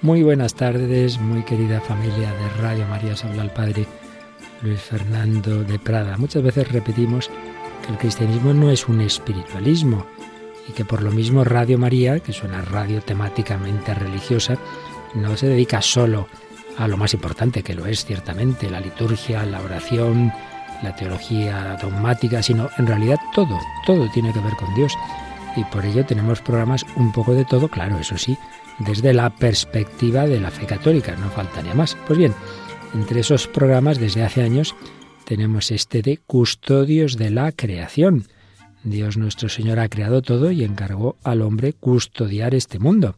Muy buenas tardes, muy querida familia de Radio María, se habla el Padre Luis Fernando de Prada. Muchas veces repetimos que el cristianismo no es un espiritualismo y que por lo mismo Radio María, que es una radio temáticamente religiosa, no se dedica solo a lo más importante, que lo es ciertamente, la liturgia, la oración, la teología dogmática, sino en realidad todo, todo tiene que ver con Dios. Y por ello tenemos programas un poco de todo, claro, eso sí, desde la perspectiva de la fe católica, no faltaría más. Pues bien, entre esos programas desde hace años tenemos este de Custodios de la Creación. Dios nuestro Señor ha creado todo y encargó al hombre custodiar este mundo.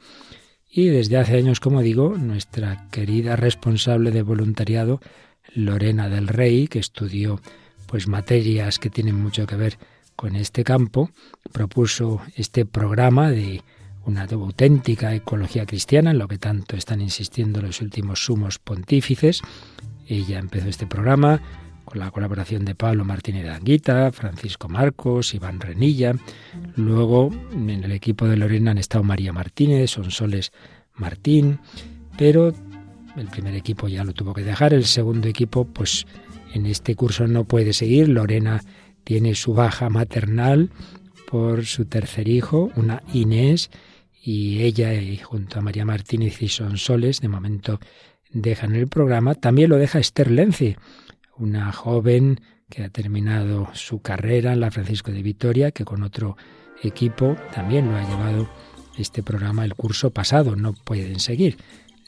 Y desde hace años, como digo, nuestra querida responsable de voluntariado, Lorena del Rey, que estudió pues materias que tienen mucho que ver con este campo, propuso este programa de una auténtica ecología cristiana, en lo que tanto están insistiendo los últimos sumos pontífices. Ella empezó este programa con la colaboración de Pablo Martínez de Anguita, Francisco Marcos, Iván Renilla. Luego en el equipo de Lorena han estado María Martínez, Sonsoles Martín, pero el primer equipo ya lo tuvo que dejar, el segundo equipo pues en este curso no puede seguir. Lorena tiene su baja maternal por su tercer hijo, una Inés, y ella, junto a María Martínez y Sonsoles, de momento dejan el programa. También lo deja Esther Lenzi, una joven que ha terminado su carrera en la Francisco de Vitoria, que con otro equipo también lo ha llevado este programa el curso pasado. No pueden seguir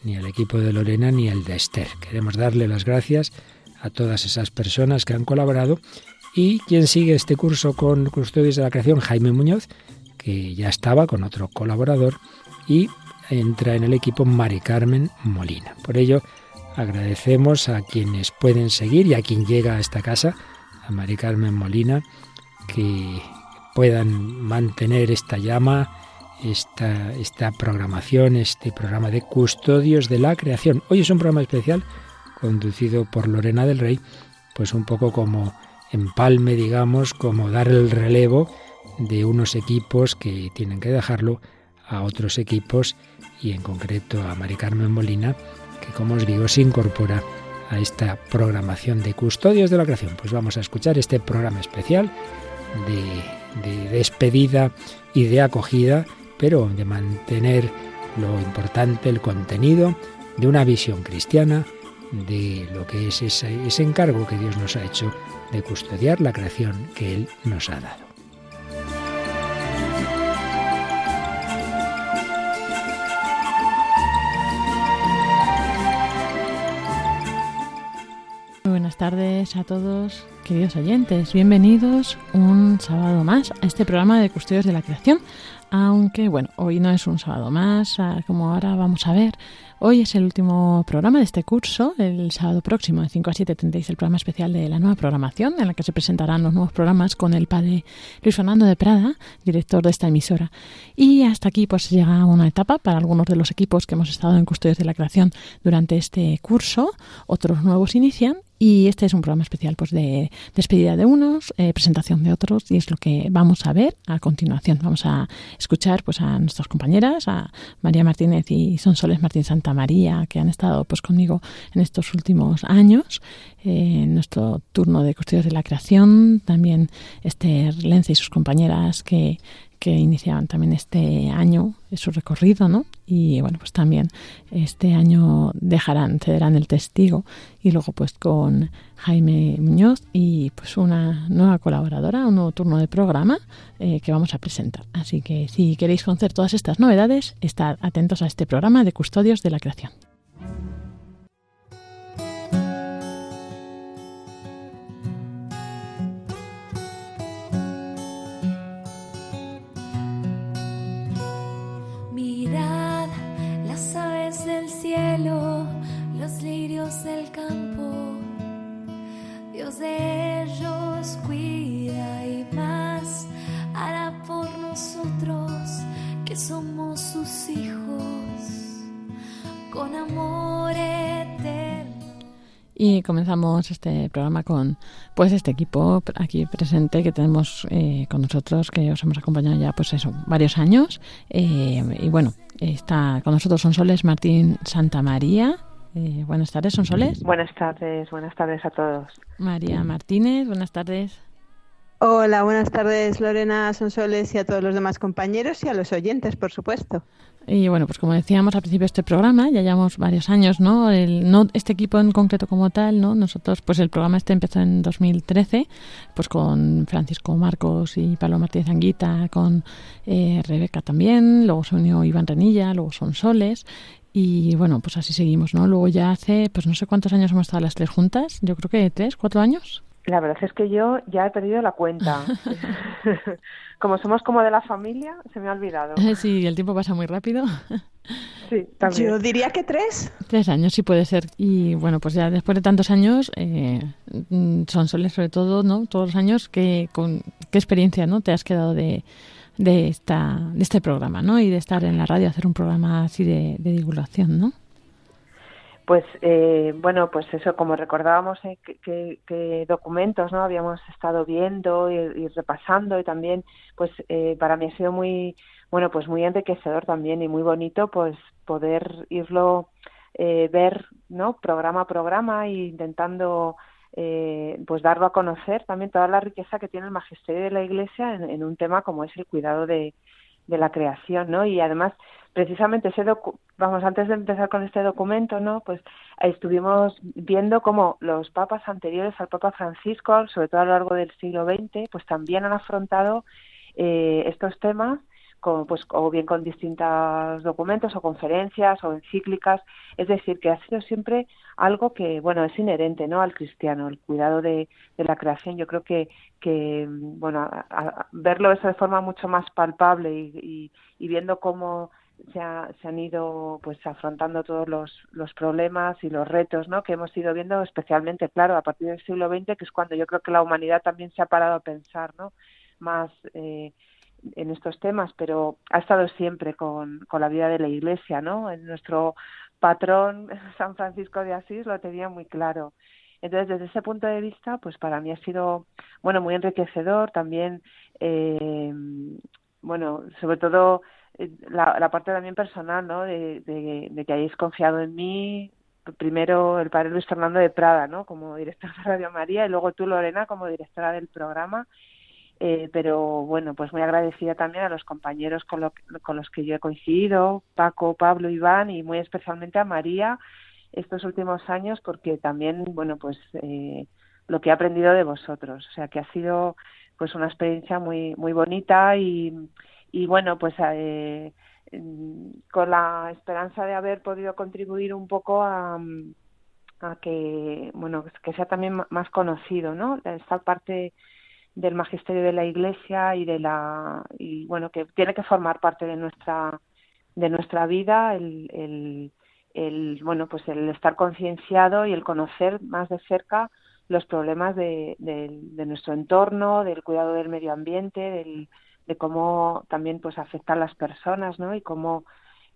ni el equipo de Lorena ni el de Esther. Queremos darle las gracias a todas esas personas que han colaborado. Y quien sigue este curso con Custodios de la Creación, Jaime Muñoz, que ya estaba con otro colaborador y entra en el equipo Mari Carmen Molina. Por ello, agradecemos a quienes pueden seguir y a quien llega a esta casa, a Mari Carmen Molina, que puedan mantener esta llama, esta, programación, este programa de custodios de la creación. Hoy es un programa especial conducido por Lorena del Rey, pues un poco como empalme, digamos, como dar el relevo de unos equipos que tienen que dejarlo a otros equipos y en concreto a Mari Carmen Molina, que como os digo se incorpora a esta programación de custodios de la creación. Pues vamos a escuchar este programa especial de, de despedida y de acogida, pero de mantener lo importante, el contenido de una visión cristiana de lo que es ese, encargo que Dios nos ha hecho de custodiar la creación que Él nos ha dado. Buenas tardes a todos, queridos oyentes. Bienvenidos un sábado más a este programa de Custodios de la Creación. Aunque, bueno, hoy no es un sábado más, ah, como ahora vamos a ver. Hoy es el último programa de este curso. El sábado próximo, de 5 a 7, tendréis el programa especial de la nueva programación, en la que se presentarán los nuevos programas con el padre Luis Fernando de Prada, director de esta emisora. Y hasta aquí, pues llega una etapa para algunos de los equipos que hemos estado en Custodios de la Creación durante este curso. Otros nuevos inician y este es un programa especial pues de despedida de unos, eh, presentación de otros y es lo que vamos a ver a continuación. Vamos a escuchar pues a nuestras compañeras, a María Martínez y Sonsoles Martín Santa María, que han estado pues conmigo en estos últimos años, en nuestro turno de custodios de la creación, también Esther Lence y sus compañeras que que iniciaban también este año su recorrido, ¿no? Y bueno, pues también este año dejarán, cederán el testigo y luego pues con Jaime Muñoz y pues una nueva colaboradora, un nuevo turno de programa eh, que vamos a presentar. Así que si queréis conocer todas estas novedades, estad atentos a este programa de Custodios de la Creación. Del campo, Dios de ellos cuida y más hará por nosotros que somos sus hijos. Con amor eterno. Y comenzamos este programa con pues este equipo aquí presente que tenemos eh, con nosotros que os hemos acompañado ya pues eso varios años. Eh, y bueno está con nosotros Sonsoles Martín Santa María eh, buenas tardes Sonsoles buenas tardes buenas tardes a todos María Martínez buenas tardes Hola, buenas tardes Lorena Sonsoles y a todos los demás compañeros y a los oyentes, por supuesto. Y bueno, pues como decíamos al principio de este programa, ya llevamos varios años, ¿no? El, no este equipo en concreto como tal, ¿no? Nosotros, pues el programa este empezó en 2013, pues con Francisco Marcos y Pablo Martínez Anguita, con eh, Rebeca también, luego se unió Iván Renilla, luego son Soles, y bueno, pues así seguimos, ¿no? Luego ya hace, pues no sé cuántos años hemos estado las tres juntas, yo creo que tres, cuatro años. La verdad es que yo ya he perdido la cuenta. como somos como de la familia, se me ha olvidado. Sí, el tiempo pasa muy rápido. Sí, también. Yo diría que tres. Tres años, sí puede ser. Y bueno, pues ya después de tantos años, eh, son soles sobre todo, ¿no? Todos los años, ¿qué, con, qué experiencia no te has quedado de, de, esta, de este programa, ¿no? Y de estar en la radio, hacer un programa así de, divulgación, ¿no? Pues eh, bueno, pues eso, como recordábamos eh, que, documentos no habíamos estado viendo y, repasando y también, pues eh, para mí ha sido muy, bueno, pues muy enriquecedor también y muy bonito, pues poder irlo eh, ver, ¿no? Programa a programa e intentando pues darlo a conocer también toda la riqueza que tiene el magisterio de la Iglesia en, en un tema como es el cuidado de, la creación, ¿no? Y además precisamente ese vamos antes de empezar con este documento no pues estuvimos viendo cómo los papas anteriores al papa Francisco sobre todo a lo largo del siglo XX pues también han afrontado eh, estos temas con, pues o bien con distintos documentos o conferencias o encíclicas es decir que ha sido siempre algo que bueno es inherente no al cristiano el cuidado de, la creación yo creo que que bueno verlo eso de forma mucho más palpable y, viendo cómo se, se, han ido pues afrontando todos los, los problemas y los retos ¿no? que hemos ido viendo especialmente claro a partir del siglo XX que es cuando yo creo que la humanidad también se ha parado a pensar ¿no? más eh, en estos temas pero ha estado siempre con, con la vida de la Iglesia ¿no? en nuestro patrón San Francisco de Asís lo tenía muy claro entonces desde ese punto de vista pues para mí ha sido bueno muy enriquecedor también eh, bueno sobre todo eh, la, parte también personal, ¿no? De, de, de, que hayáis confiado en mí, primero el padre Luis Fernando de Prada, ¿no? Como director de Radio María y luego tú, Lorena, como directora del programa. Eh, pero bueno, pues muy agradecida también a los compañeros con, lo, con los que yo he coincidido, Paco, Pablo, Iván y muy especialmente a María estos últimos años porque también, bueno, pues eh, lo que he aprendido de vosotros, o sea que ha sido pues una experiencia muy muy bonita y, y bueno, pues eh, con la esperanza de haber podido contribuir un poco a, a que, bueno, que sea también más conocido, ¿no? Esta parte del magisterio de la Iglesia y de la y bueno que tiene que formar parte de nuestra de nuestra vida el, el, el bueno pues el estar concienciado y el conocer más de cerca los problemas de, de, nuestro entorno del cuidado del medio ambiente del de cómo también pues afecta a las personas, ¿no? Y cómo,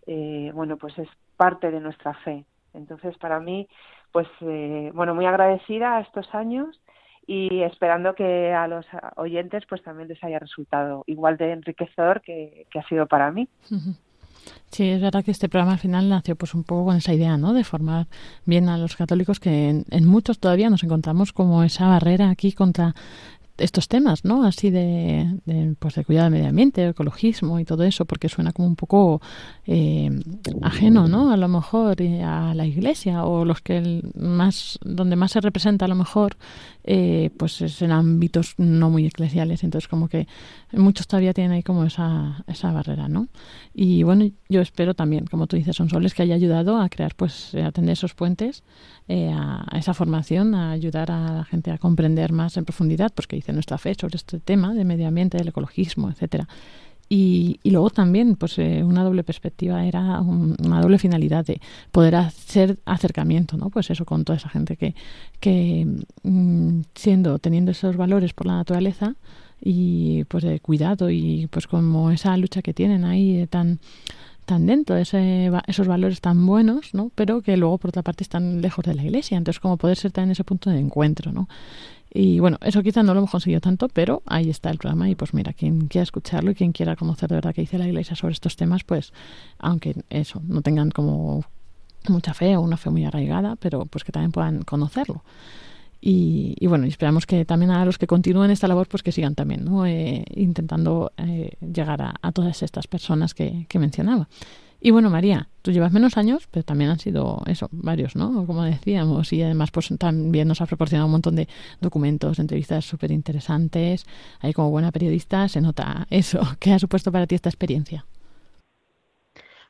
eh, bueno, pues es parte de nuestra fe. Entonces, para mí, pues, eh, bueno, muy agradecida a estos años y esperando que a los oyentes pues también les haya resultado igual de enriquecedor que, ha sido para mí. Sí, es verdad que este programa al final nació pues un poco con esa idea, ¿no? De formar bien a los católicos que en, muchos todavía nos encontramos como esa barrera aquí contra estos temas, ¿no? Así de, pues de cuidado del medio ambiente, ecologismo y todo eso, porque suena como un poco eh, ajeno, ¿no? A lo mejor a la iglesia o los que más, donde más se representa a lo mejor, eh, pues es en ámbitos no muy eclesiales, entonces como que muchos todavía tienen ahí como esa, esa barrera, ¿no? Y bueno, yo espero también, como tú dices, son soles que haya ayudado a crear, pues, a atender esos puentes, a, a esa formación, a ayudar a la gente a comprender más en profundidad, porque de nuestra fe sobre este tema de medio ambiente, del ecologismo, etcétera. Y, y, luego también, pues eh, una doble perspectiva era un, una doble finalidad de poder hacer acercamiento, ¿no? Pues eso con toda esa gente que, que mm, siendo, teniendo esos valores por la naturaleza y pues de cuidado y pues como esa lucha que tienen ahí tan tan dentro de ese, esos valores tan buenos, ¿no? Pero que luego, por otra parte, están lejos de la iglesia. Entonces, como poder ser también ese punto de encuentro, ¿no? Y bueno, eso quizá no lo hemos conseguido tanto, pero ahí está el programa y pues mira, quien quiera escucharlo y quien quiera conocer de verdad qué dice la iglesia sobre estos temas, pues aunque eso, no tengan como mucha fe o una fe muy arraigada, pero pues que también puedan conocerlo. Y, y, bueno, esperamos que también a los que continúen esta labor, pues que sigan también, ¿no? Eh, intentando eh, llegar a, todas estas personas que, que mencionaba. Y bueno, María, tú llevas menos años, pero también han sido eso, varios, ¿no? Como decíamos, y además pues también nos has proporcionado un montón de documentos, entrevistas súper interesantes. Ahí como buena periodista se nota eso. ¿Qué ha supuesto para ti esta experiencia?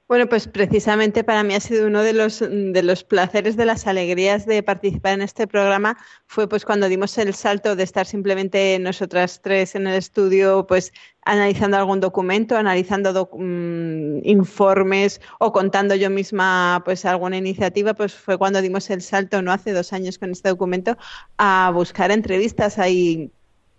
Bueno, pues precisamente para mí ha sido uno de los, de los placeres, de las alegrías de participar en este programa, fue pues cuando dimos el salto de estar simplemente nosotras tres en el estudio, pues analizando algún documento, analizando mm, informes o contando yo misma pues alguna iniciativa, pues fue cuando dimos el salto, no hace dos años con este documento, a buscar entrevistas. Ahí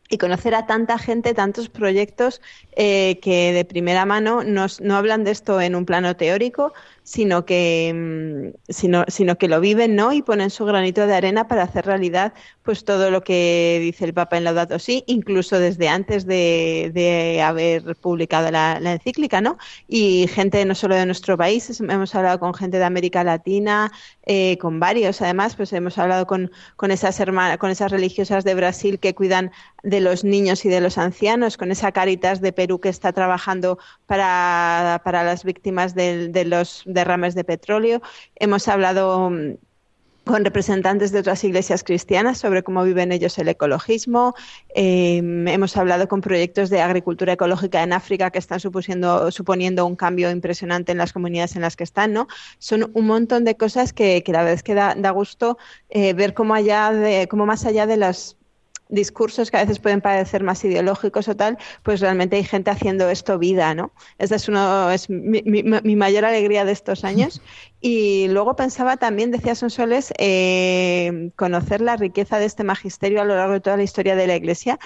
y conocer a tanta gente, tantos proyectos eh, que de primera mano nos, no hablan de esto en un plano teórico, sino que, mm, sino, sino que lo viven ¿no? y ponen su granito de arena para hacer realidad pues todo lo que dice el Papa en Laudato Si, incluso desde antes de, haber publicado la, la, encíclica, ¿no? Y gente no solo de nuestro país, hemos hablado con gente de América Latina, eh, con varios, además, pues hemos hablado con, con esas hermanas, con esas religiosas de Brasil que cuidan de los niños y de los ancianos, con esa Caritas de Perú que está trabajando para, para las víctimas de, de los derrames de petróleo. Hemos hablado mm, con representantes de otras iglesias cristianas sobre cómo viven ellos el ecologismo. Eh, hemos hablado con proyectos de agricultura ecológica en África que están suponiendo un cambio impresionante en las comunidades en las que están. ¿no? Son un montón de cosas que, que la verdad es que da, da gusto eh, ver cómo, allá de, cómo más allá de las discursos que a veces pueden parecer más ideológicos o tal, pues realmente hay gente haciendo esto vida, ¿no? Esa es, uno, es mi, mi, mi mayor alegría de estos años. Y luego pensaba también, decía Sonsoles, eh, conocer la riqueza de este magisterio a lo largo de toda la historia de la Iglesia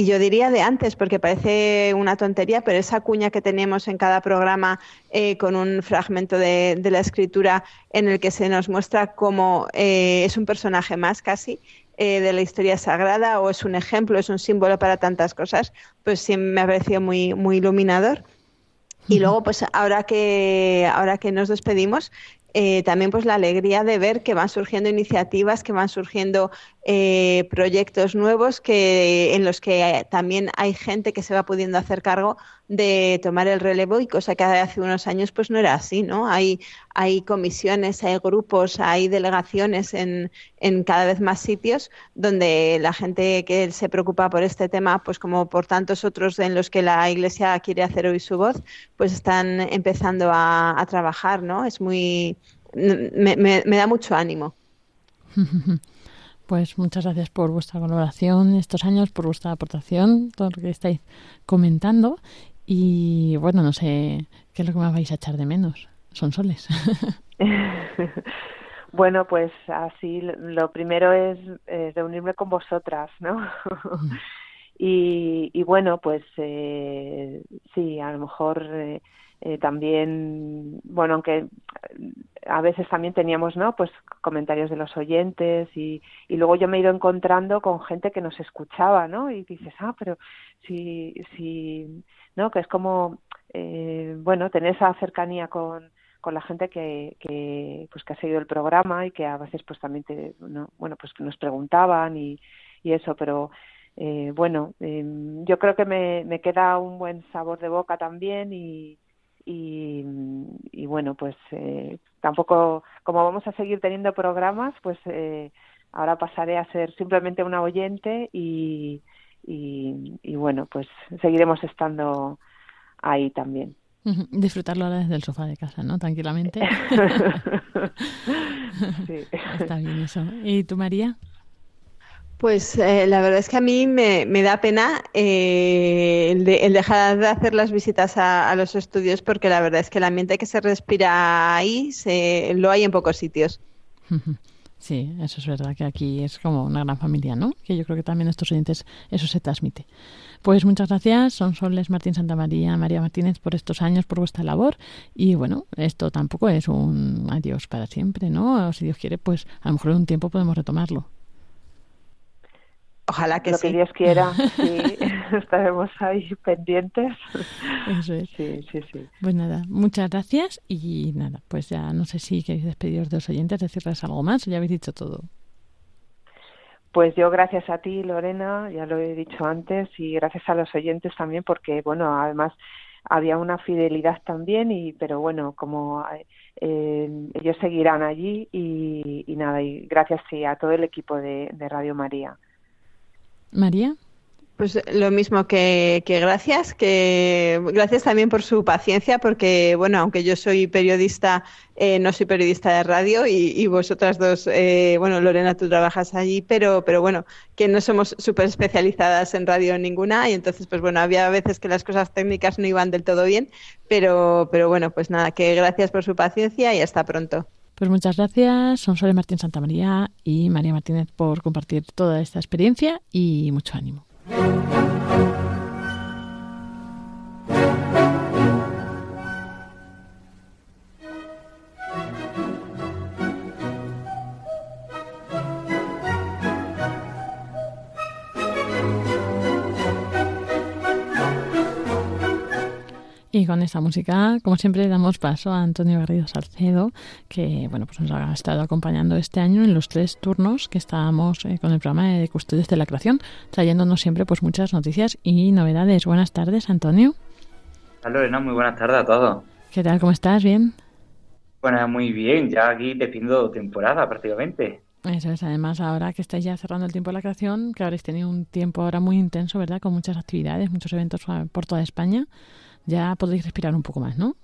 y yo diría de antes, porque parece una tontería, pero esa cuña que tenemos en cada programa eh, con un fragmento de, de, la escritura en el que se nos muestra cómo eh, es un personaje más casi, eh, de la historia sagrada o es un ejemplo, es un símbolo para tantas cosas, pues sí me ha parecido muy, muy iluminador. Y luego, pues ahora que, ahora que nos despedimos, eh, también pues la alegría de ver que van surgiendo iniciativas, que van surgiendo eh, proyectos nuevos que, en los que también hay gente que se va pudiendo hacer cargo de tomar el relevo y cosa que hace unos años pues no era así, ¿no? Hay, hay comisiones, hay grupos, hay delegaciones en, en cada vez más sitios donde la gente que se preocupa por este tema, pues como por tantos otros en los que la Iglesia quiere hacer oír su voz, pues están empezando a, a trabajar, ¿no? Es muy... me, me, me da mucho ánimo. Pues muchas gracias por vuestra colaboración estos años, por vuestra aportación, todo lo que estáis comentando. Y bueno, no sé qué es lo que más vais a echar de menos. Son soles. bueno, pues así lo primero es reunirme con vosotras, ¿no? y, y, bueno, pues eh, sí, a lo mejor eh, eh, también, bueno, aunque a veces también teníamos, ¿no? Pues comentarios de los oyentes y, y luego yo me he ido encontrando con gente que nos escuchaba, ¿no? Y dices, ah, pero si, si, ¿no? Que es como, eh, bueno, tener esa cercanía con, con la gente que, que, pues que ha seguido el programa y que a veces pues también te, ¿no? bueno, pues nos preguntaban y, y eso, pero eh, bueno, eh, yo creo que me, me queda un buen sabor de boca también y, y, y bueno, pues eh, tampoco, como vamos a seguir teniendo programas, pues eh, ahora pasaré a ser simplemente una oyente y, y, y bueno, pues seguiremos estando ahí también. Disfrutarlo ahora desde el sofá de casa, ¿no? Tranquilamente. sí. Está bien eso. ¿Y tú, María? Pues eh, la verdad es que a mí me, da pena eh, el, de, el, dejar de hacer las visitas a, los estudios porque la verdad es que el ambiente que se respira ahí se, lo hay en pocos sitios. Sí, eso es verdad, que aquí es como una gran familia, ¿no? Que yo creo que también a estos oyentes eso se transmite. Pues muchas gracias, son Soles Martín Santa María, María Martínez, por estos años, por vuestra labor. Y bueno, esto tampoco es un adiós para siempre, ¿no? O si Dios quiere, pues a lo mejor en un tiempo podemos retomarlo. Ojalá que Lo sí. que Dios quiera, sí, estaremos ahí pendientes. Eso es. Sí, sí, sí. Pues nada, muchas gracias y nada, pues ya no sé si queréis despediros de los oyentes, decirles algo más o ya habéis dicho todo. Pues yo gracias a ti, Lorena, ya lo he dicho antes, y gracias a los oyentes también, porque bueno, además había una fidelidad también, y pero bueno, como eh, ellos seguirán allí y, y nada, y gracias sí, a todo el equipo de, de Radio María. María. Pues lo mismo que, gracias, que gracias también por su paciencia, porque bueno, aunque yo soy periodista, eh, no soy periodista de radio y, y vosotras dos, eh, bueno, Lorena, tú trabajas allí, pero, pero bueno, que no somos súper especializadas en radio ninguna y entonces, pues bueno, había veces que las cosas técnicas no iban del todo bien, pero, pero bueno, pues nada, que gracias por su paciencia y hasta pronto. Pues muchas gracias, son Sole Martín Santamaría y María Martínez por compartir toda esta experiencia y mucho ánimo. Esta música, como siempre, damos paso a Antonio Garrido Salcedo, que bueno, pues nos ha estado acompañando este año en los tres turnos que estábamos eh, con el programa de Custodios de la Creación, trayéndonos siempre pues muchas noticias y novedades. Buenas tardes, Antonio. Hola, Lorena, muy buenas tardes a todos. ¿Qué tal? ¿Cómo estás? ¿Bien? Bueno, muy bien, ya aquí despidiendo temporada prácticamente. Eso es, además ahora que estáis ya cerrando el tiempo de la creación, que habréis tenido un tiempo ahora muy intenso, ¿verdad? Con muchas actividades, muchos eventos por toda España ya podéis respirar un poco más, ¿no?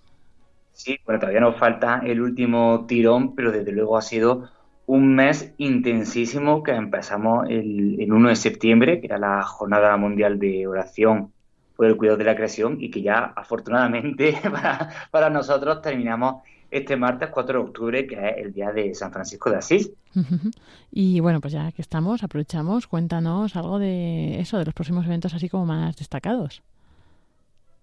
Sí, bueno, todavía nos falta el último tirón, pero desde luego ha sido un mes intensísimo que empezamos el, el 1 de septiembre, que era la Jornada Mundial de Oración por el Cuidado de la Creación, y que ya afortunadamente para, para nosotros terminamos este martes 4 de octubre, que es el día de San Francisco de Asís. Y bueno, pues ya que estamos, aprovechamos, cuéntanos algo de eso, de los próximos eventos así como más destacados.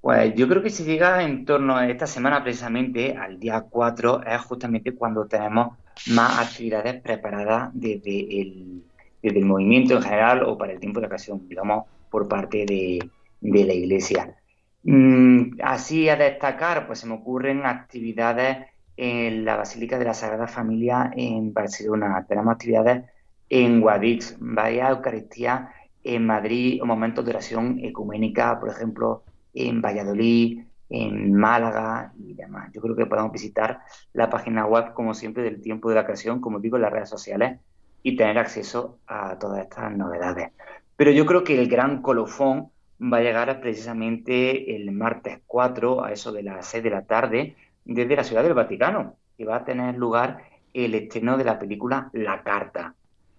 Pues yo creo que si llega en torno a esta semana precisamente, al día 4, es justamente cuando tenemos más actividades preparadas desde el, desde el movimiento en general o para el tiempo de ocasión, digamos, por parte de, de la Iglesia. Mm, así a destacar, pues se me ocurren actividades en la Basílica de la Sagrada Familia en Barcelona. Tenemos actividades en Guadix, vaya Eucaristía en Madrid, o momentos de oración ecuménica, por ejemplo, en Valladolid, en Málaga y demás. Yo creo que podemos visitar la página web, como siempre, del tiempo de la creación, como digo, en las redes sociales y tener acceso a todas estas novedades. Pero yo creo que el gran colofón va a llegar precisamente el martes 4 a eso de las 6 de la tarde desde la Ciudad del Vaticano, que va a tener lugar el estreno de la película La Carta.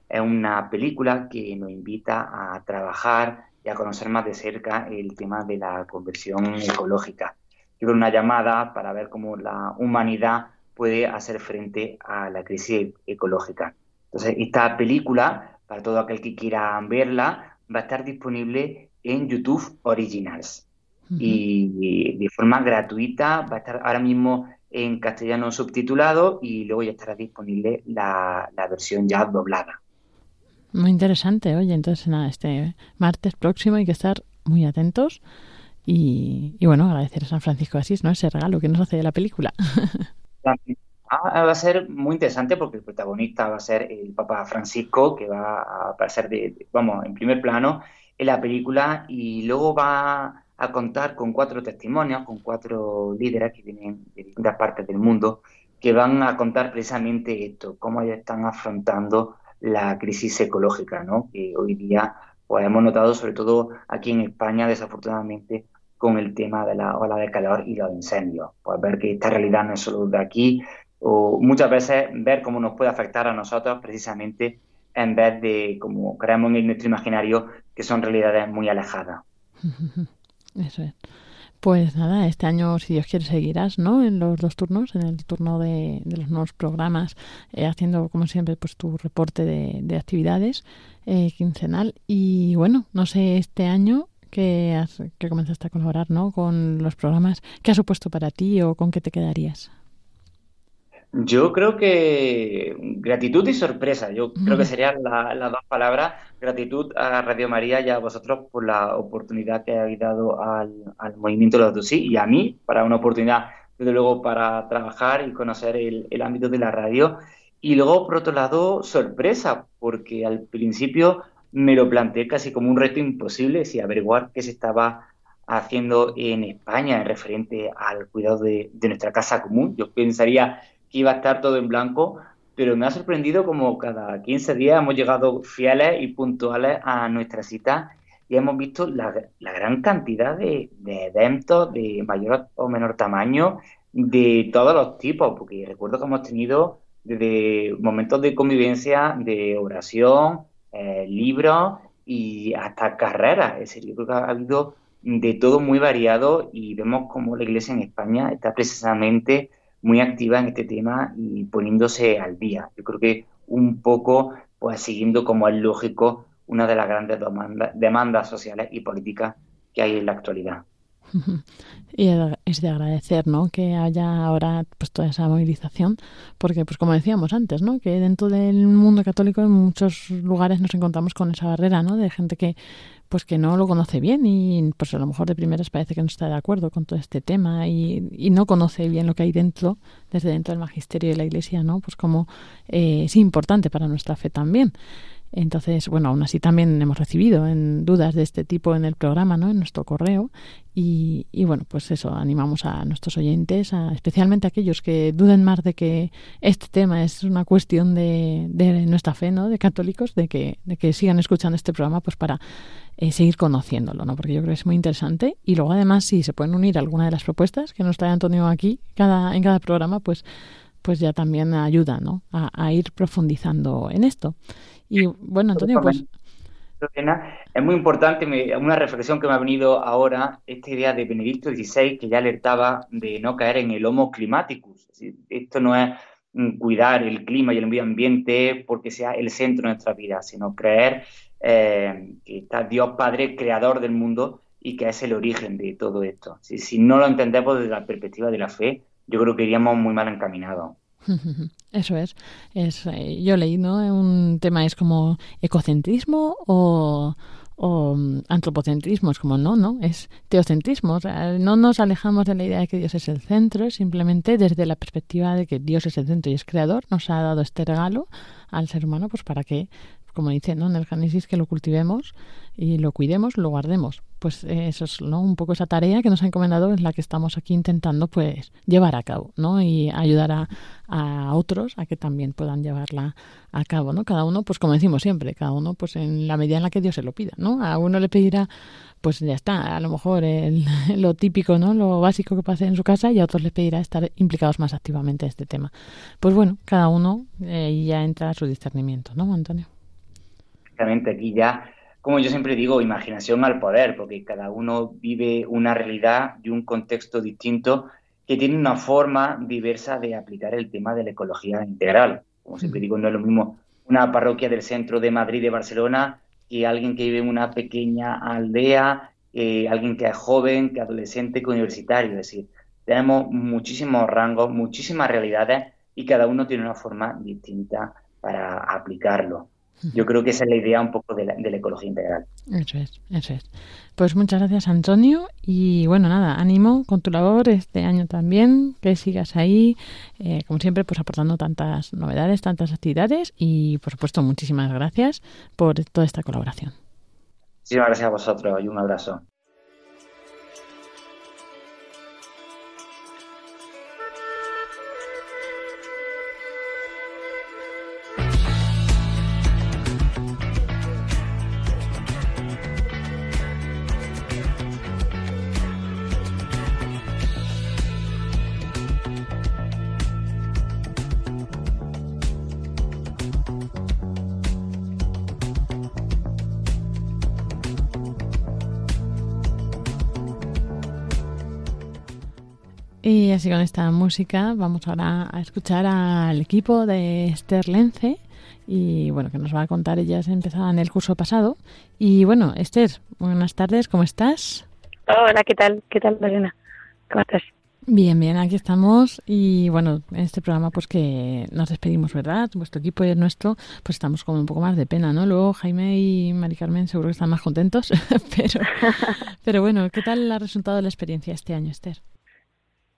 Es una película que nos invita a trabajar y a conocer más de cerca el tema de la conversión ecológica. Yo creo una llamada para ver cómo la humanidad puede hacer frente a la crisis ecológica. Entonces, esta película, para todo aquel que quiera verla, va a estar disponible en YouTube Originals. Uh -huh. Y de forma gratuita, va a estar ahora mismo en castellano subtitulado y luego ya estará disponible la, la versión ya doblada. Muy interesante, oye, entonces nada, este martes próximo hay que estar muy atentos y, y bueno, agradecer a San Francisco de Asís, ¿no? Ese regalo que nos hace de la película. Ah, va a ser muy interesante porque el protagonista va a ser el Papa Francisco, que va a aparecer, de, vamos, en primer plano en la película y luego va a contar con cuatro testimonios, con cuatro líderes que vienen de distintas partes del mundo, que van a contar precisamente esto, cómo ellos están afrontando la crisis ecológica, ¿no? Que hoy día pues, hemos notado, sobre todo aquí en España, desafortunadamente, con el tema de la ola de calor y los incendios. Pues ver que esta realidad no es solo de aquí, o muchas veces ver cómo nos puede afectar a nosotros precisamente en vez de, como creemos en nuestro imaginario, que son realidades muy alejadas. Eso es. Pues nada, este año, si Dios quiere, seguirás, ¿no? En los dos turnos, en el turno de, de los nuevos programas, eh, haciendo, como siempre, pues tu reporte de, de actividades eh, quincenal. Y bueno, no sé, este año, que, has, que comenzaste a colaborar ¿no? con los programas, ¿qué ha supuesto para ti o con qué te quedarías? Yo creo que gratitud y sorpresa, yo creo que serían las dos palabras. Gratitud a Radio María y a vosotros por la oportunidad que habéis dado al, movimiento de los sí y a mí para una oportunidad, desde luego, para trabajar y conocer el, el ámbito de la radio. Y luego, por otro lado, sorpresa, porque al principio me lo planteé casi como un reto imposible, si averiguar qué se estaba haciendo en España en referente al cuidado de, de nuestra casa común. Yo pensaría iba a estar todo en blanco, pero me ha sorprendido como cada 15 días hemos llegado fieles y puntuales a nuestra cita y hemos visto la, gran cantidad de, eventos de mayor o menor tamaño, de todos los tipos, porque recuerdo que hemos tenido desde momentos de convivencia, de oración, eh, libros y hasta carreras. Es decir, yo creo que ha habido de todo muy variado y vemos como la Iglesia en España está precisamente muy activa en este tema y poniéndose al día. Yo creo que un poco, pues siguiendo como es lógico, una de las grandes demandas sociales y políticas que hay en la actualidad. Y es de agradecer, ¿no? Que haya ahora pues toda esa movilización, porque pues como decíamos antes, ¿no? Que dentro del mundo católico en muchos lugares nos encontramos con esa barrera, ¿no? De gente que pues que no lo conoce bien y pues a lo mejor de primeras parece que no está de acuerdo con todo este tema y, y no conoce bien lo que hay dentro, desde dentro del magisterio de la Iglesia, ¿no? Pues como eh, es importante para nuestra fe también. Entonces, bueno, aún así también hemos recibido en dudas de este tipo en el programa, ¿no? En nuestro correo. Y, y bueno, pues eso, animamos a nuestros oyentes, a, especialmente a aquellos que duden más de que este tema es una cuestión de, de nuestra fe, ¿no? De católicos, de que, de que sigan escuchando este programa, pues para eh, seguir conociéndolo, ¿no? Porque yo creo que es muy interesante. Y luego, además, si se pueden unir alguna de las propuestas que nos trae Antonio aquí cada, en cada programa, pues, pues ya también ayuda, ¿no? a ir profundizando en esto. Y bueno, Antonio, pues... Es muy importante, una reflexión que me ha venido ahora, esta idea de Benedicto XVI, que ya alertaba de no caer en el homo climaticus. Esto no es mm, cuidar el clima y el medio ambiente porque sea el centro de nuestra vida, sino creer eh, que está Dios Padre, creador del mundo, y que es el origen de todo esto. Si, si no lo entendemos desde la perspectiva de la fe, yo creo que iríamos muy mal encaminados. Eso es. es eh, yo leí, ¿no? Un tema es como ecocentrismo o, o mm, antropocentrismo. Es como, no, no, es teocentrismo. O sea, no nos alejamos de la idea de que Dios es el centro, simplemente desde la perspectiva de que Dios es el centro y es creador, nos ha dado este regalo al ser humano, pues para que como dice ¿no? en el Génesis, que lo cultivemos y lo cuidemos, lo guardemos. Pues eh, eso es ¿no? un poco esa tarea que nos ha encomendado, es la que estamos aquí intentando pues llevar a cabo, ¿no? Y ayudar a, a otros a que también puedan llevarla a cabo, ¿no? Cada uno, pues como decimos siempre, cada uno pues en la medida en la que Dios se lo pida, ¿no? A uno le pedirá pues ya está, a lo mejor el, lo típico, ¿no? Lo básico que pase en su casa y a otros les pedirá estar implicados más activamente en este tema. Pues bueno, cada uno eh, ya entra a su discernimiento, ¿no, Antonio? Aquí ya, como yo siempre digo, imaginación al poder, porque cada uno vive una realidad y un contexto distinto que tiene una forma diversa de aplicar el tema de la ecología integral. Como siempre digo, no es lo mismo una parroquia del centro de Madrid, de Barcelona, que alguien que vive en una pequeña aldea, eh, alguien que es joven, que es adolescente, que universitario. Es decir, tenemos muchísimos rangos, muchísimas realidades y cada uno tiene una forma distinta para aplicarlo. Yo creo que esa es la idea un poco de la, ecología integral. Eso es, eso es. Pues muchas gracias, Antonio. Y bueno, nada, ánimo con tu labor este año también, que sigas ahí, eh, como siempre, pues aportando tantas novedades, tantas actividades y, por supuesto, muchísimas gracias por toda esta colaboración. Muchísimas gracias a vosotros y un abrazo. Así con esta música vamos ahora a escuchar al equipo de Esther Lence y bueno, que nos va a contar, ellas empezaban el curso pasado. Y bueno, Esther, buenas tardes, ¿cómo estás? Hola, ¿qué tal? ¿Qué tal, Lorena? ¿Cómo estás? Bien, bien, aquí estamos y bueno, en este programa pues que nos despedimos, ¿verdad? Vuestro equipo y el nuestro, pues estamos con un poco más de pena, ¿no? Luego Jaime y Mari Carmen seguro que están más contentos, pero, pero bueno, ¿qué tal ha resultado la experiencia este año, Esther?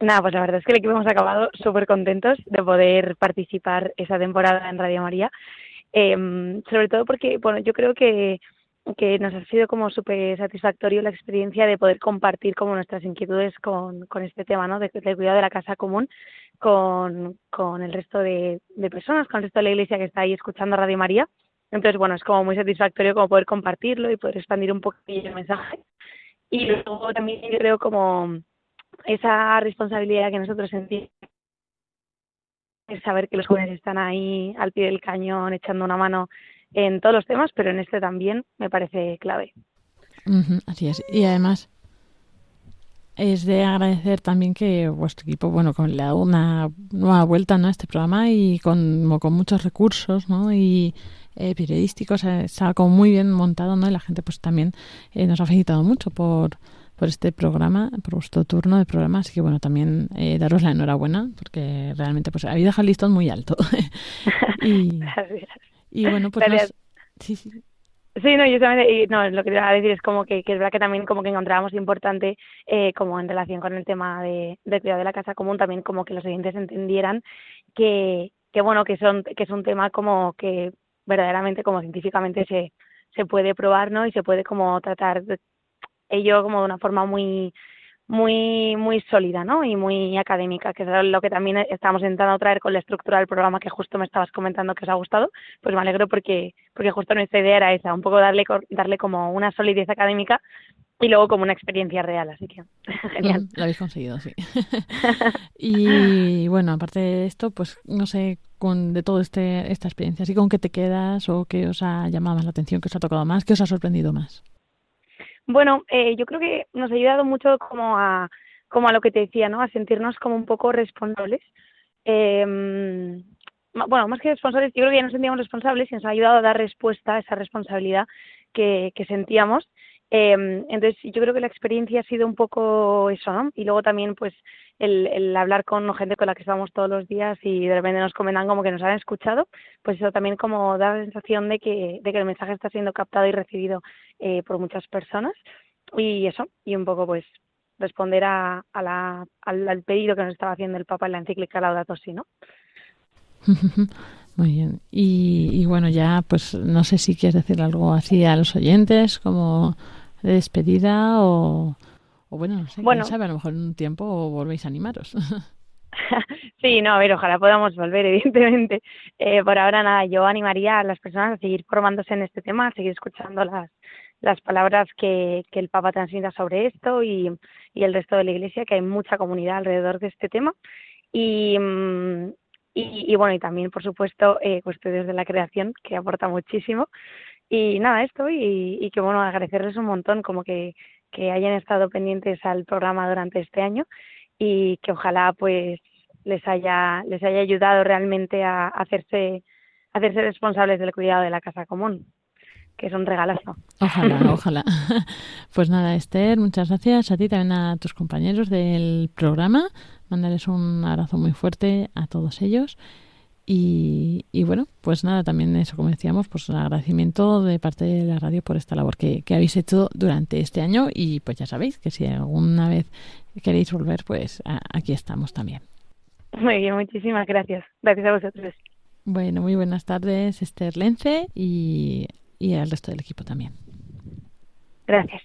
Nada, pues la verdad es que el equipo hemos acabado súper contentos de poder participar esa temporada en Radio María, eh, sobre todo porque, bueno, yo creo que que nos ha sido como súper satisfactorio la experiencia de poder compartir como nuestras inquietudes con, con este tema, ¿no? De, del cuidado de la casa común con, con el resto de, de, personas, con el resto de la iglesia que está ahí escuchando Radio María. Entonces, bueno, es como muy satisfactorio como poder compartirlo y poder expandir un poquillo el mensaje. Y luego también creo como esa responsabilidad que nosotros sentimos es saber que los jóvenes están ahí al pie del cañón echando una mano en todos los temas, pero en este también me parece clave. así es. Y además es de agradecer también que vuestro equipo, bueno, con dado una nueva vuelta ¿no? a este programa y con, con muchos recursos, ¿no? Y eh, periodísticos, eh, está como muy bien montado, ¿no? Y la gente pues también eh, nos ha felicitado mucho por, por este programa, por vuestro turno de programa. Así que bueno, también eh, daros la enhorabuena porque realmente pues habéis dejado el listón muy alto. y, y bueno, pues... Sí, sí. Sí, no, yo solamente, no, lo que te iba a decir es como que, que, es verdad que también como que encontrábamos importante, eh, como en relación con el tema de, de cuidado de la casa común, también como que los oyentes entendieran que, que bueno, que son, que es un tema como que verdaderamente como científicamente se, se puede probar, ¿no? Y se puede como tratar ello como de una forma muy, muy muy sólida ¿no? y muy académica, que es lo que también estamos intentando traer con la estructura del programa que justo me estabas comentando que os ha gustado, pues me alegro porque porque justo nuestra idea era esa, un poco darle darle como una solidez académica y luego como una experiencia real, así que genial. Lo habéis conseguido, sí. y bueno, aparte de esto, pues no sé, con de todo este esta experiencia, así con qué te quedas o qué os ha llamado más la atención, qué os ha tocado más, qué os ha sorprendido más. Bueno, eh, yo creo que nos ha ayudado mucho como a, como a lo que te decía, ¿no? A sentirnos como un poco responsables. Eh, bueno, más que responsables, yo creo que ya nos sentíamos responsables y nos ha ayudado a dar respuesta a esa responsabilidad que, que sentíamos eh, entonces, yo creo que la experiencia ha sido un poco eso, ¿no? Y luego también, pues, el, el, hablar con gente con la que estamos todos los días y de repente nos comentan como que nos han escuchado, pues eso también como da la sensación de que, de que el mensaje está siendo captado y recibido eh, por muchas personas. Y eso, y un poco, pues, responder a, a la, al, al, pedido que nos estaba haciendo el Papa en la encíclica Laudato Si, ¿no? Muy bien. Y, y, bueno, ya, pues no sé si quieres decir algo así a los oyentes, como de despedida o, o bueno, no sé, bueno, sabe, a lo mejor en un tiempo volvéis a animaros. sí, no, a ver, ojalá podamos volver, evidentemente. Eh, por ahora, nada, yo animaría a las personas a seguir formándose en este tema, a seguir escuchando las, las palabras que, que el Papa transmita sobre esto y, y el resto de la Iglesia, que hay mucha comunidad alrededor de este tema. Y, mm, y, y, bueno, y también, por supuesto, eh, cuestiones de la creación, que aporta muchísimo. Y nada, esto, y, y que bueno, agradecerles un montón como que, que hayan estado pendientes al programa durante este año y que ojalá pues les haya, les haya ayudado realmente a hacerse, a hacerse responsables del cuidado de la casa común que es un regalazo. Ojalá, ojalá. Pues nada, Esther, muchas gracias a ti, también a tus compañeros del programa. Mandarles un abrazo muy fuerte a todos ellos. Y, y, bueno, pues nada, también eso, como decíamos, pues un agradecimiento de parte de la radio por esta labor que, que habéis hecho durante este año y pues ya sabéis que si alguna vez queréis volver, pues a, aquí estamos también. Muy bien, muchísimas gracias. Gracias a vosotros. Bueno, muy buenas tardes, Esther Lence, y y al resto del equipo también. Gracias.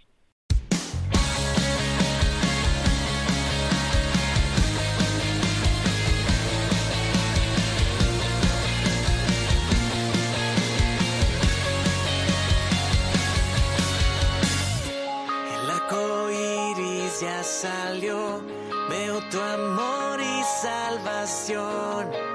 Ya salió, veo tu amor y salvación.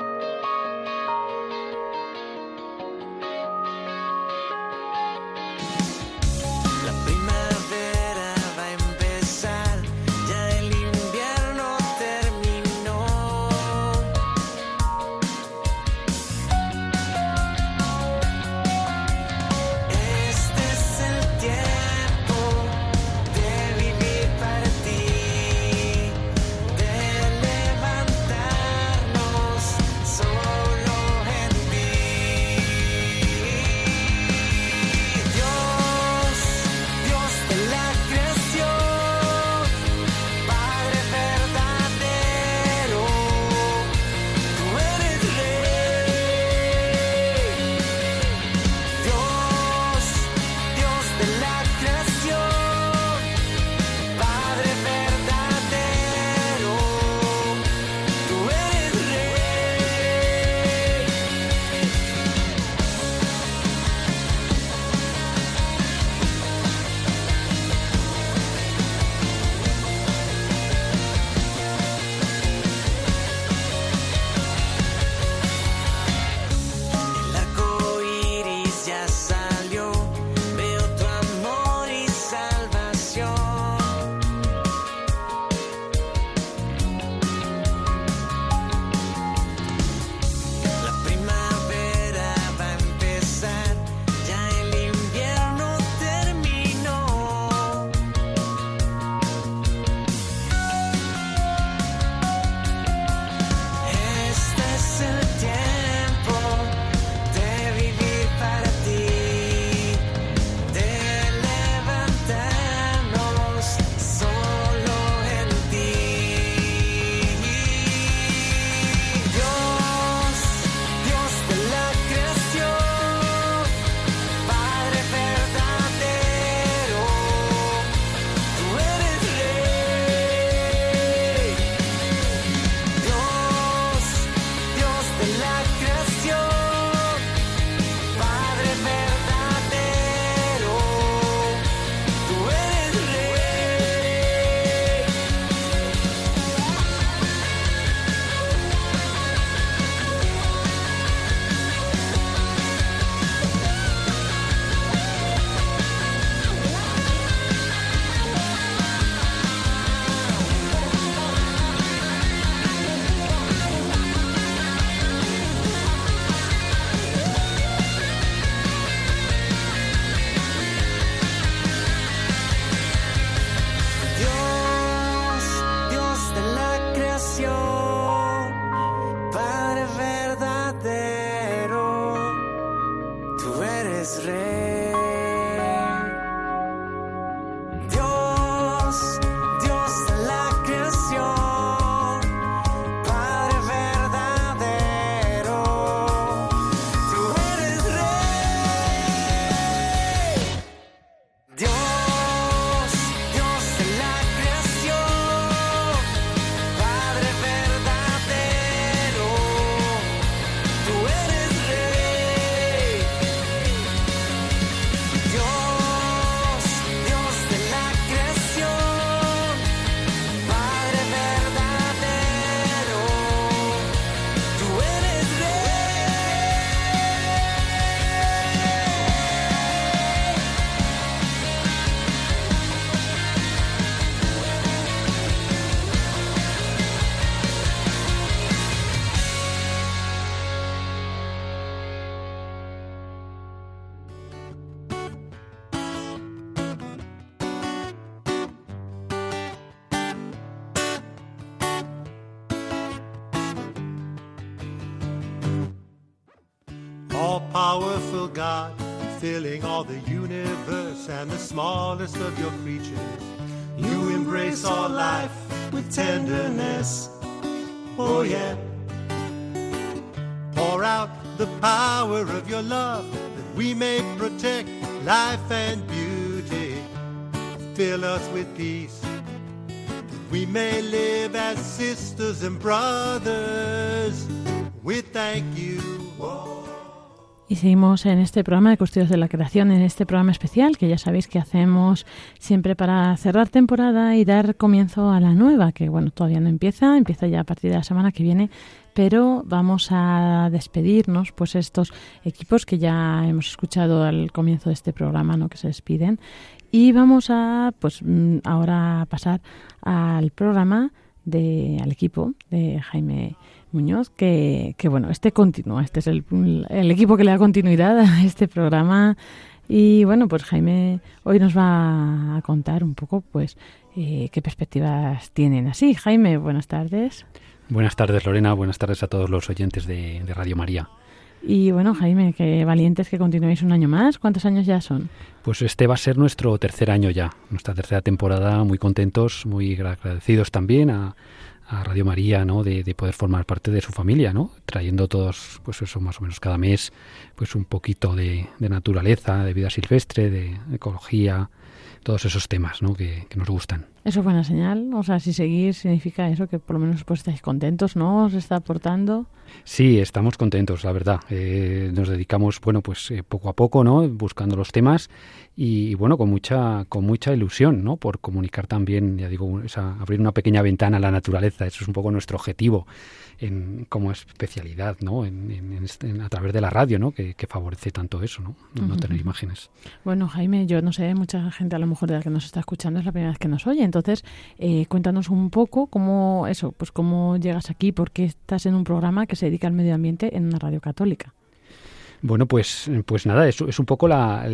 God, filling all the universe and the smallest of your creatures. You embrace all life with tenderness. Oh, yeah. Pour out the power of your love that we may protect life and beauty. Fill us with peace that we may live as sisters and brothers. We thank you. Y seguimos en este programa de Custodios de la Creación, en este programa especial que ya sabéis que hacemos siempre para cerrar temporada y dar comienzo a la nueva, que bueno, todavía no empieza, empieza ya a partir de la semana que viene, pero vamos a despedirnos, pues estos equipos que ya hemos escuchado al comienzo de este programa, ¿no? que se despiden, y vamos a, pues mm, ahora pasar al programa de, al equipo de Jaime Muñoz, que, que bueno, este continúa, este es el, el equipo que le da continuidad a este programa. Y bueno, pues Jaime hoy nos va a contar un poco, pues, eh, qué perspectivas tienen así. Jaime, buenas tardes. Buenas tardes, Lorena. Buenas tardes a todos los oyentes de, de Radio María. Y bueno, Jaime, qué valientes que continuéis un año más. ¿Cuántos años ya son? Pues este va a ser nuestro tercer año ya, nuestra tercera temporada. Muy contentos, muy agradecidos también a, a Radio María, ¿no? De, de, poder formar parte de su familia, ¿no? Trayendo todos, pues eso, más o menos cada mes, pues un poquito de, de naturaleza, de vida silvestre, de ecología, todos esos temas, ¿no? Que, que, nos gustan. Eso es buena señal, o sea, si seguir significa eso, que por lo menos pues estáis contentos, ¿no? ¿Os está aportando? Sí, estamos contentos, la verdad. Eh, nos dedicamos, bueno, pues eh, poco a poco, ¿no? Buscando los temas y, bueno, con mucha, con mucha ilusión, ¿no? Por comunicar también, ya digo, esa, abrir una pequeña ventana a la naturaleza. Eso es un poco nuestro objetivo en, como especialidad, ¿no? En, en, en, a través de la radio, ¿no? Que, que favorece tanto eso, ¿no? No, uh -huh. tener imágenes. Bueno, Jaime, yo no sé, mucha gente a lo mejor de la que nos está escuchando es la primera vez que nos oye. Entonces, eh, cuéntanos un poco cómo eso, pues cómo llegas aquí, por qué estás en un programa que se dedica al medio ambiente en una radio católica. Bueno, pues, pues nada, es, es un poco la,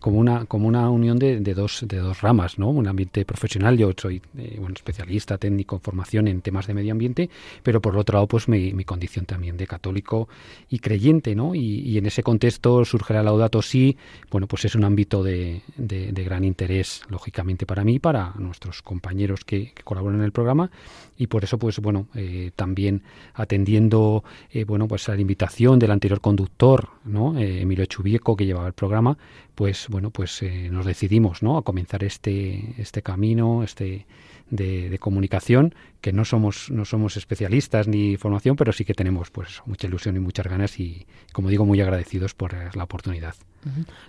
como, una, como una unión de, de, dos, de dos ramas, ¿no? Un ambiente profesional, yo soy eh, bueno, especialista, técnico, formación en temas de medio ambiente, pero por otro lado, pues mi, mi condición también de católico y creyente, ¿no? Y, en ese contexto surge la Laudato Si, bueno, pues es un ámbito de, de, gran interés, lógicamente, para mí para nuestros compañeros que, colaboran en el programa, y por eso, pues bueno, eh, también atendiendo, eh, bueno, pues a la invitación del anterior conductor, ¿no? Eh, Emilio Chubieco, que llevaba el programa, pues bueno, pues eh, nos decidimos, ¿no? A comenzar este, este camino, este de, comunicación, que no somos, no somos especialistas ni formación, pero sí que tenemos pues mucha ilusión y muchas ganas y, como digo, muy agradecidos por la oportunidad.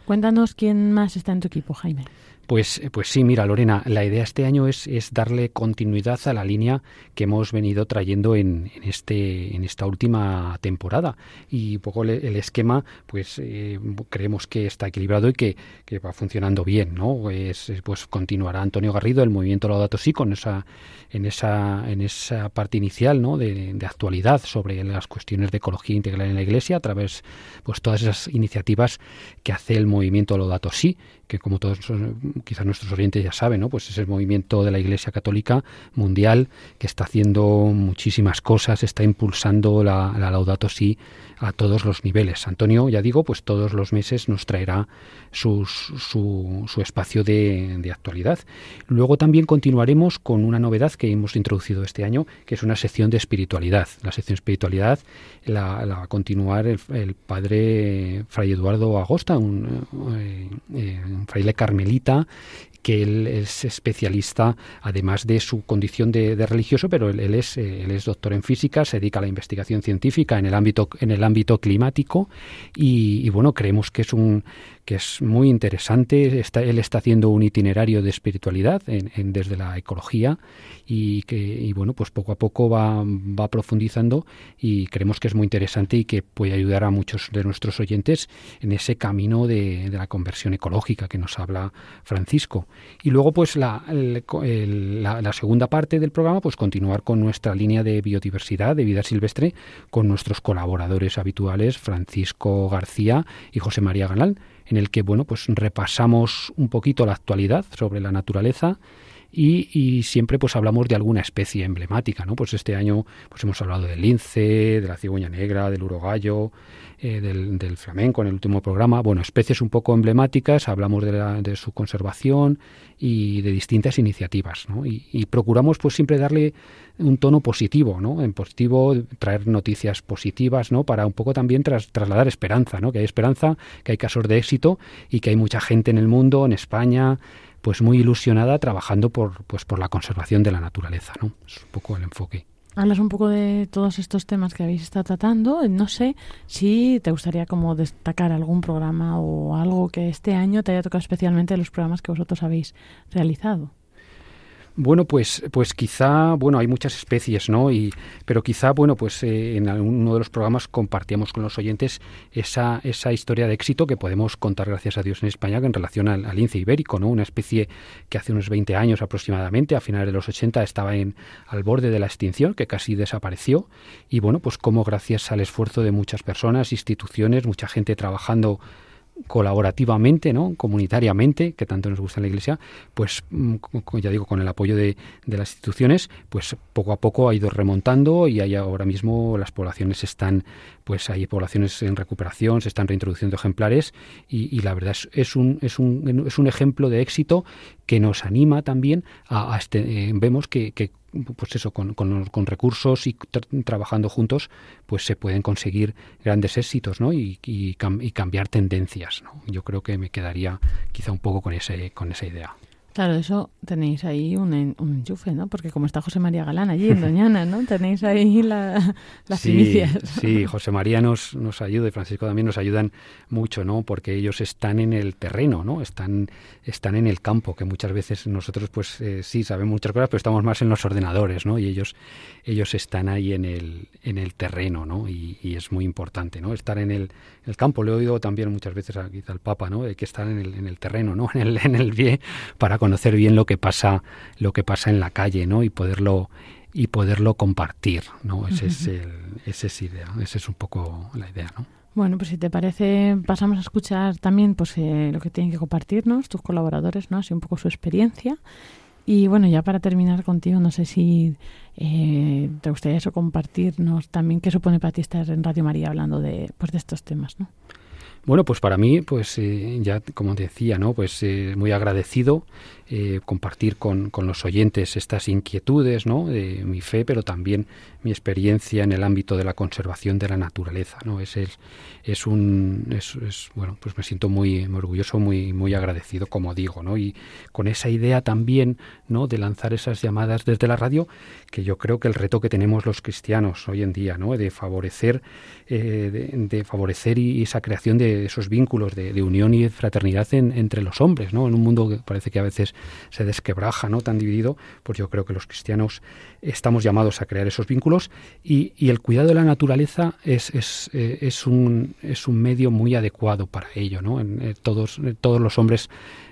Cuéntanos quién más está en tu equipo, Jaime. Pues, pues sí, mira, Lorena, la idea este año es, es darle continuidad a la línea que hemos venido trayendo en, en, este, en esta última temporada. Y un poco el, el esquema, pues eh, creemos que está equilibrado y que, que va funcionando bien, ¿no? Es, pues continuará Antonio Garrido, el movimiento Laudato Si, con esa, en, esa, en esa parte inicial, ¿no? De, de actualidad sobre las cuestiones de ecología integral en la Iglesia, a través, pues todas esas iniciativas que hace el movimiento Laudato Si, que como todos quizás nuestros oyentes ya saben, ¿no? Pues es el movimiento de la Iglesia Católica mundial que está haciendo muchísimas cosas, está impulsando la, la Laudato Si a todos los niveles. Antonio, ya digo, pues todos los meses nos traerá sus, su, su, espacio de, actualidad. Luego también continuaremos con una novedad que hemos introducido este año, que es una sección de espiritualidad. La sección de espiritualidad la, va a continuar el, padre Fray Eduardo Agosta, un, eh, eh, fraile carmelita que él es especialista, además de su condición de, religioso, pero él, él, es, eh, él, es, doctor en física, se dedica a la investigación científica en el ámbito, en el ámbito climático y bueno, creemos que es un que es muy interesante. Está, él está haciendo un itinerario de espiritualidad en, en, desde la ecología y que bueno, pues poco a poco va, va profundizando y creemos que es muy interesante y que puede ayudar a muchos de nuestros oyentes en ese camino de, la conversión ecológica que nos habla Francisco. Y luego, pues la, el, la, la, segunda parte del programa, pues continuar con nuestra línea de biodiversidad, de vida silvestre, con nuestros colaboradores habituales, Francisco García y José María Galán, en el que, bueno, pues repasamos un poquito la actualidad sobre la naturaleza y, siempre pues hablamos de alguna especie emblemática, ¿no? Pues este año pues hemos hablado del lince, de la cigüeña negra, del urogallo, eh, del, flamenco en el último programa. Bueno, especies un poco emblemáticas, hablamos de, su conservación y de distintas iniciativas, ¿no? Y, procuramos pues siempre darle un tono positivo, ¿no? En positivo, traer noticias positivas, ¿no? Para un poco también trasladar esperanza, ¿no? Que hay esperanza, que hay casos de éxito y que hay mucha gente en el mundo, en España, pues muy ilusionada trabajando por, pues por la conservación de la naturaleza, ¿no? Es un poco el enfoque. Hablas un poco de todos estos temas que habéis estado tratando. No sé si te gustaría como destacar algún programa o algo que este año te haya tocado especialmente los programas que vosotros habéis realizado. Bueno, pues, pues quizá, bueno, hay muchas especies, ¿no? Y, pero quizá, bueno, pues eh, en uno de los programas compartíamos con los oyentes esa, esa historia de éxito que podemos contar, gracias a Dios, en España en relación al, lince ibérico, ¿no? Una especie que hace unos 20 años aproximadamente, a finales de los 80, estaba en, al borde de la extinción, que casi desapareció. Y bueno, pues como gracias al esfuerzo de muchas personas, instituciones, mucha gente trabajando colaborativamente, ¿no? comunitariamente, que tanto nos gusta en la Iglesia, pues mm, ya digo, con el apoyo de, las instituciones, pues poco a poco ha ido remontando y hay ahora mismo las poblaciones están, pues hay poblaciones en recuperación, se están reintroduciendo ejemplares y, la verdad es, es, un, es, un, es un ejemplo de éxito que nos anima también a, este, eh, vemos que, que pues eso, con, con, recursos y trabajando juntos, pues se pueden conseguir grandes éxitos, ¿no? Y, y, cambiar tendencias, ¿no? Yo creo que me quedaría quizá un poco con ese, con esa idea. Claro, eso tenéis ahí un, un, enchufe, ¿no? Porque como está José María Galán allí en Doñana, ¿no? Tenéis ahí la, las sí, Sí, José María nos, nos ayuda y Francisco también nos ayudan mucho, ¿no? Porque ellos están en el terreno, ¿no? Están, están en el campo, que muchas veces nosotros, pues eh, sí, sabemos muchas cosas, pero estamos más en los ordenadores, ¿no? Y ellos, ellos están ahí en el, en el terreno, ¿no? Y, es muy importante, ¿no? Estar en el, el, campo. Le he oído también muchas veces a, al Papa, ¿no? De que estar en el, en el terreno, ¿no? En el, en el pie para conocer bien lo que pasa, lo que pasa en la calle, ¿no? Y poderlo y poderlo compartir, ¿no? Ese es el, ese es idea, esa es un poco la idea, ¿no? Bueno, pues si te parece, pasamos a escuchar también pues eh, lo que tienen que compartirnos tus colaboradores, ¿no? Así un poco su experiencia. Y bueno, ya para terminar contigo, no sé si eh, te gustaría eso compartirnos también qué supone para ti estar en Radio María hablando de, pues, de estos temas, ¿no? Bueno, pues para mí, pues eh, ya como decía, ¿no? Pues eh, muy agradecido eh, compartir con, con, los oyentes estas inquietudes, ¿no? De mi fe, pero también mi experiencia en el ámbito de la conservación de la naturaleza, ¿no? Es, es, es un, es, bueno, pues me siento muy, orgulloso, muy, muy agradecido, como digo, ¿no? Y con esa idea también, ¿no? De lanzar esas llamadas desde la radio, que yo creo que el reto que tenemos los cristianos hoy en día, ¿no? De favorecer, de, favorecer y esa creación de esos vínculos de, unión y de fraternidad entre los hombres, ¿no? En un mundo que parece que a veces se desquebraja, ¿no? Tan dividido, pues yo creo que los cristianos estamos llamados a crear esos vínculos y, el cuidado de la naturaleza es, es, eh, es, un, es un medio muy adecuado para ello, ¿no? En, eh, todos, eh, todos los hombres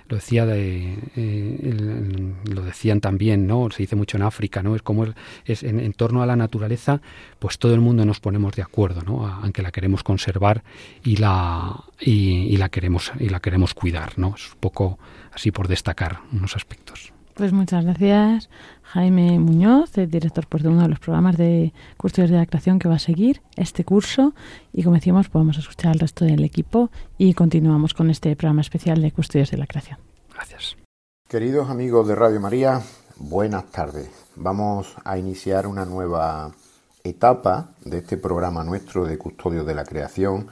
lo decía de, eh, lo decían también no se dice mucho en África no es como es en, torno a la naturaleza pues todo el mundo nos ponemos de acuerdo no aunque la queremos conservar y la y, la queremos y la queremos cuidar no es un poco así por destacar unos aspectos. Pues muchas gracias Jaime Muñoz, el director pues, de uno de los programas de cursos de creación que va a seguir este curso. Y como decíamos, podemos escuchar al resto del equipo y continuamos con este programa especial de Custodios de la Creación. Gracias. Queridos amigos de Radio María, buenas tardes. Vamos a iniciar una nueva etapa de este programa nuestro de Custodios de la Creación,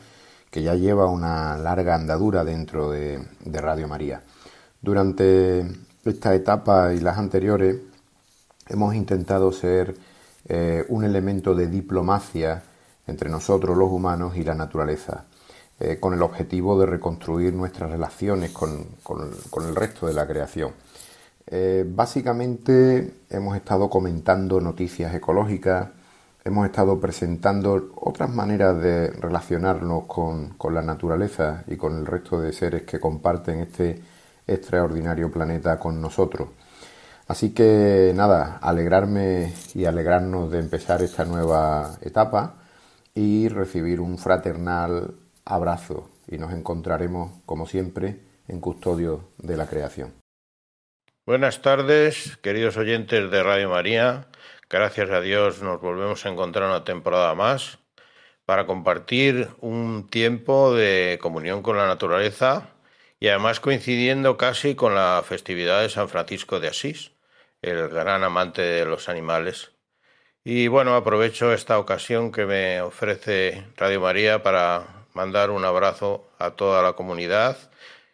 que ya lleva una larga andadura dentro de, de Radio María. Durante esta etapa y las anteriores hemos intentado ser eh, un elemento de diplomacia entre nosotros los humanos y la naturaleza, eh, con el objetivo de reconstruir nuestras relaciones con, el resto de la creación. Eh, básicamente hemos estado comentando noticias ecológicas, hemos estado presentando otras maneras de relacionarnos con, la naturaleza y con el resto de seres que comparten este extraordinario planeta con nosotros. Así que nada, alegrarme y alegrarnos de empezar esta nueva etapa y recibir un fraternal abrazo y nos encontraremos, como siempre, en custodio de la creación. Buenas tardes, queridos oyentes de Radio María. Gracias a Dios nos volvemos a encontrar una temporada más para compartir un tiempo de comunión con la naturaleza y además coincidiendo casi con la festividad de San Francisco de Asís, el gran amante de los animales. Y bueno, aprovecho esta ocasión que me ofrece Radio María para mandar un abrazo a toda la comunidad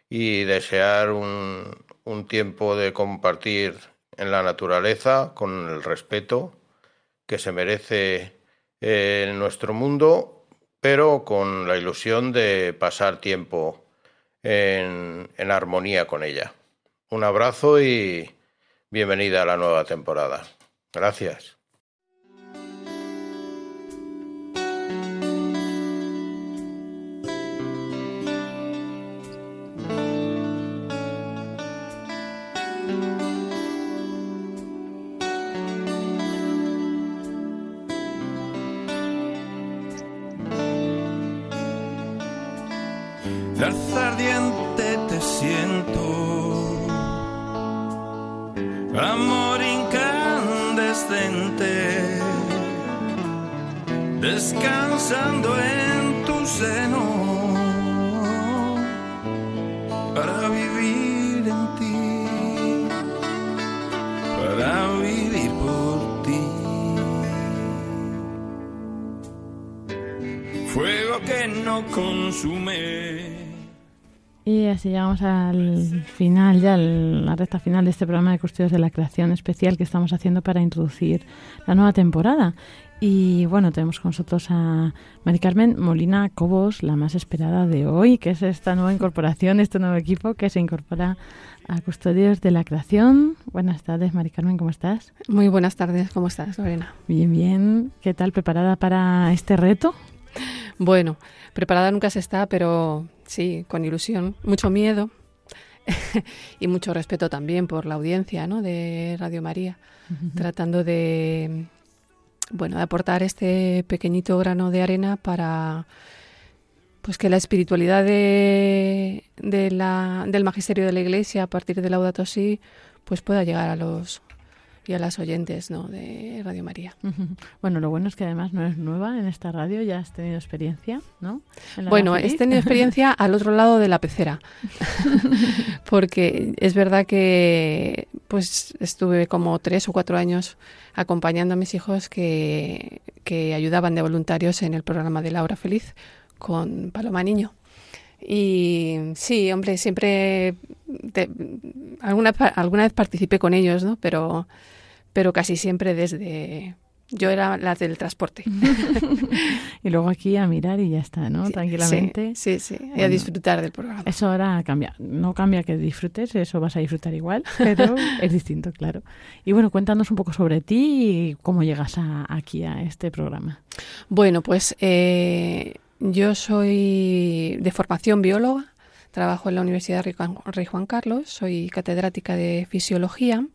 y desear un, un tiempo de compartir en la naturaleza con el respeto que se merece eh, en nuestro mundo, pero con la ilusión de pasar tiempo en, en armonía con ella. Un abrazo y bienvenida a la nueva temporada. Gracias. Descansando en tu seno para vivir en ti, para vivir por ti. Fuego que no consume. Y así llegamos al final, ya la recta final de este programa de Custodios de la Creación especial que estamos haciendo para introducir la nueva temporada. Y bueno, tenemos con nosotros a Mari Carmen Molina Cobos, la más esperada de hoy, que es esta nueva incorporación, este nuevo equipo que se incorpora a Custodios de la Creación. Buenas tardes, Mari Carmen, ¿cómo estás? Muy buenas tardes, ¿cómo estás, Lorena? Bien, bien. ¿Qué tal? ¿Preparada para este reto? Bueno, preparada nunca se está, pero sí, con ilusión, mucho miedo y mucho respeto también por la audiencia ¿no? de Radio María, tratando de bueno, de aportar este pequeñito grano de arena para pues que la espiritualidad de, de la, del magisterio de la Iglesia a partir de Laudato Si pues pueda llegar a los y a las oyentes ¿no? de Radio María. Bueno, lo bueno es que además no es nueva en esta radio, ya has tenido experiencia, ¿no? Bueno, he tenido experiencia al otro lado de la pecera, porque es verdad que pues estuve como tres o cuatro años acompañando a mis hijos que, que ayudaban de voluntarios en el programa de Laura Feliz con Paloma Niño. Y sí, hombre, siempre te, alguna, alguna vez participé con ellos, ¿no? Pero, pero casi siempre desde... Yo era la del transporte. y luego aquí a mirar y ya está, ¿no? Tranquilamente. Sí, sí, y a disfrutar del programa. Eso ahora cambia. No cambia que disfrutes, eso vas a disfrutar igual, pero es distinto, claro. Y bueno, cuéntanos un poco sobre ti y cómo llegas a, aquí a este programa. Bueno, pues eh, yo soy de formación bióloga, trabajo en la Universidad Rey Juan Carlos, soy catedrática de fisiología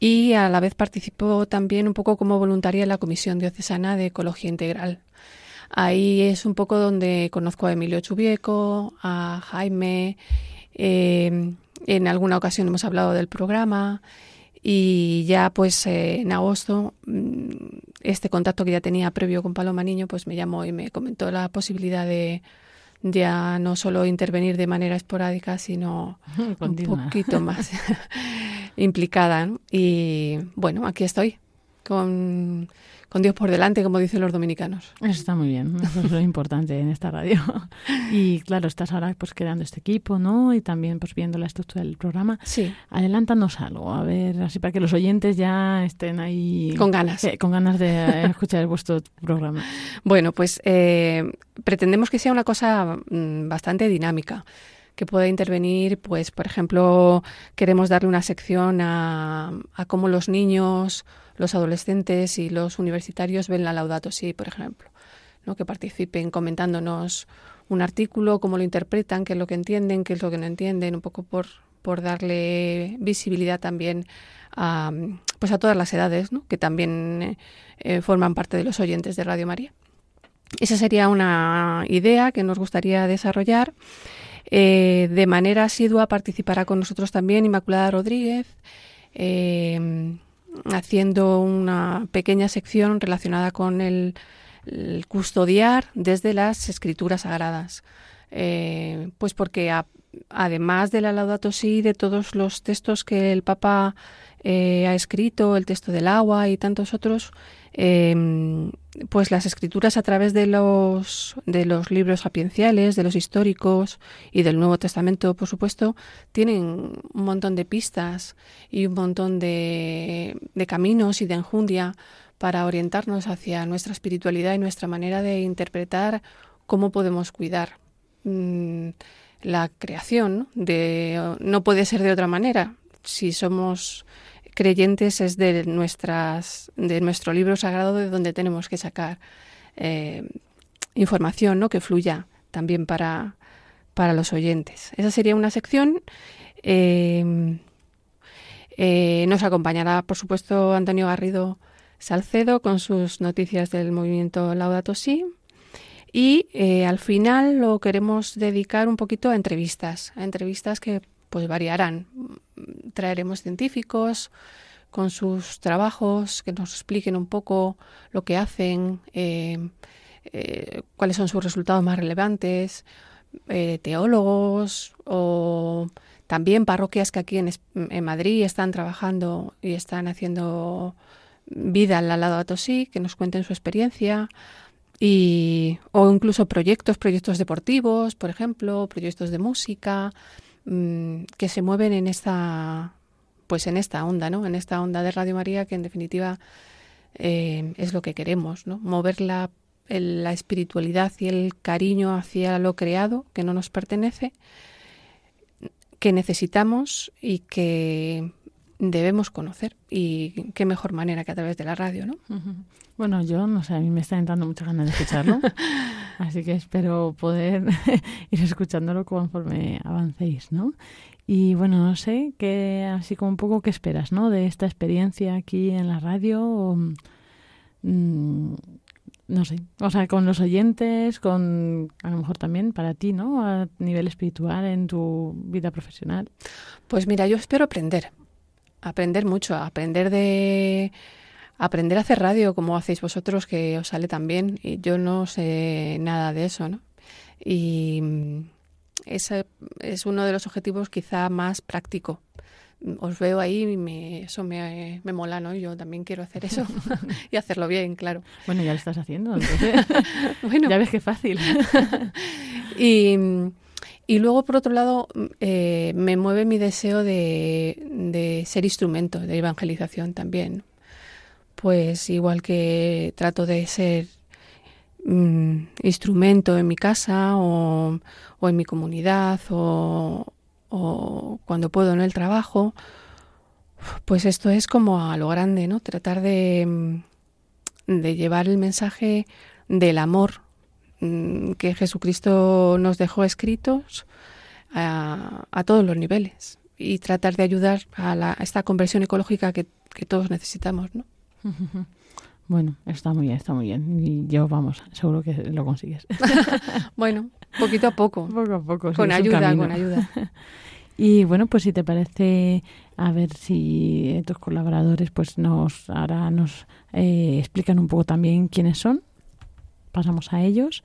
y a la vez participo también un poco como voluntaria en la Comisión Diocesana de Ecología Integral. Ahí es un poco donde conozco a Emilio Chubieco, a Jaime, eh, en alguna ocasión hemos hablado del programa y ya pues eh, en agosto mm, este contacto que ya tenía previo con Paloma Niño pues me llamó y me comentó la posibilidad de ya no solo intervenir de manera esporádica sino un poquito más implicada y bueno aquí estoy con con Dios por delante, como dicen los dominicanos. Eso está muy bien, eso es lo importante en esta radio. Y claro, estás ahora pues creando este equipo, ¿no? Y también pues viendo la estructura del programa. Sí. Adelántanos algo, a ver, así para que los oyentes ya estén ahí... Con ganas. Eh, con ganas de escuchar vuestro programa. Bueno, pues eh, pretendemos que sea una cosa mm, bastante dinámica que pueda intervenir, pues, por ejemplo, queremos darle una sección a, a cómo los niños los adolescentes y los universitarios ven la Laudato Si, por ejemplo, que participen comentándonos un artículo, cómo lo interpretan, qué es lo que entienden, qué es lo que no entienden, un poco por, darle visibilidad también a, pues a todas las edades, que también eh, forman parte de los oyentes de Radio María. Esa sería una idea que nos gustaría desarrollar. Eh, de manera asidua participará con nosotros también Inmaculada Rodríguez, eh, haciendo una pequeña sección relacionada con el, custodiar desde las escrituras sagradas. Eh, pues porque además de la Laudato Si, de todos los textos que el Papa ha escrito, el texto del agua y tantos otros, Em, pues las escrituras a través de los, de los libros sapienciales, de los históricos y del Nuevo Testamento, por supuesto, tienen un montón de pistas y un montón de, de caminos y de enjundia para orientarnos hacia nuestra espiritualidad y nuestra manera de interpretar cómo podemos cuidar mm, la creación. De, no puede ser de otra manera. Si somos creyentes es de nuestras de nuestro libro sagrado de donde tenemos que sacar eh, información ¿no? que fluya también para, para los oyentes. Esa sería una sección. Eh, eh, nos acompañará, por supuesto, Antonio Garrido Salcedo con sus noticias del movimiento Laudato Si. Y al final lo queremos dedicar un poquito a entrevistas, a entrevistas que pues variarán. Traeremos científicos con sus trabajos que nos expliquen un poco lo que hacen, eh, eh, cuáles son sus resultados más relevantes, eh, teólogos o también parroquias que aquí en, en, Madrid están trabajando y están haciendo vida al lado de Atosí, que nos cuenten su experiencia. Y, o incluso proyectos, proyectos deportivos, por ejemplo, proyectos de música, Mm, que se mueven en esta pues en esta onda, ¿no? En esta onda de Radio María que en definitiva eh, es lo que queremos, ¿no? Mover la, la espiritualidad y el cariño hacia lo creado que no nos pertenece, que necesitamos y que debemos conocer. Y qué mejor manera que a través de la radio, ¿no? Bueno, yo no sé, a mí me está entrando muchas ganas de escucharlo, así que espero poder ir escuchándolo conforme avancéis, ¿no? Y bueno, no sé, qué así como un poco qué esperas, ¿no? De esta experiencia aquí en la radio, mm, no sé, o sea, con los oyentes, con a lo mejor también para ti, ¿no? A nivel espiritual en tu vida profesional. Pues mira, yo espero aprender, aprender mucho, aprender de aprender a hacer radio como hacéis vosotros, que os sale tan bien. Y yo no sé nada de eso, ¿no? Y mm, ese es uno de los objetivos quizá más práctico. Os veo ahí y me, eso me, me mola, ¿no? Yo también quiero hacer eso y hacerlo bien, claro. Bueno, ya lo estás haciendo, entonces. bueno, ya ves qué fácil. y, y luego, por otro lado, eh, me mueve mi deseo de, de ser instrumento de evangelización también pues igual que trato de ser mm, instrumento en mi casa o, en mi comunidad o, cuando puedo en el trabajo, pues esto es como a lo grande, ¿no? Tratar de, mm, de llevar el mensaje del amor mm, que Jesucristo nos dejó escritos a, todos los niveles y tratar de ayudar a, la, a esta conversión ecológica que, que todos necesitamos, ¿no? Bueno, está muy bien, está muy bien. Y yo, vamos, seguro que lo consigues. bueno, poquito a poco. Poco a poco. con ayuda, con ayuda. y bueno, pues si te parece, a ver si tus colaboradores pues nos ahora nos eh, explican un poco también quiénes son. Pasamos a ellos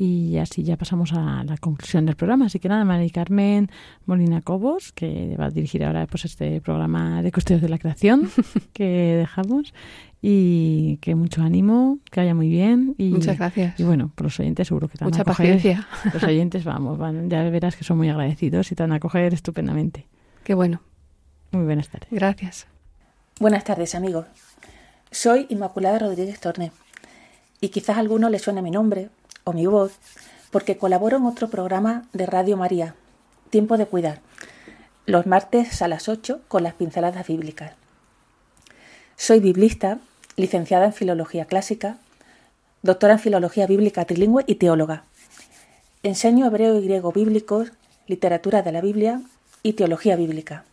y así ya pasamos a la conclusión del programa. Así que nada, María Carmen Molina Cobos, que va a dirigir ahora pues este programa de Custodios de la Creación que dejamos. Y que mucho ánimo, que vaya muy bien. Y, Muchas gracias. Y bueno, por los oyentes seguro que te van Mucha a coger. paciencia. Los oyentes, vamos, van, ya verás que son muy agradecidos y te van a coger estupendamente. Qué bueno. Muy buenas tardes. Gracias. Buenas tardes, amigos. Soy Inmaculada Rodríguez Torné. Y quizás a alguno le suene mi nombre o mi voz, porque colaboro en otro programa de Radio María, Tiempo de Cuidar, los martes a las 8 con las pinceladas bíblicas. Soy biblista, licenciada en Filología Clásica, doctora en Filología Bíblica Trilingüe y teóloga. Enseño hebreo y griego bíblicos, literatura de la Biblia y teología bíblica.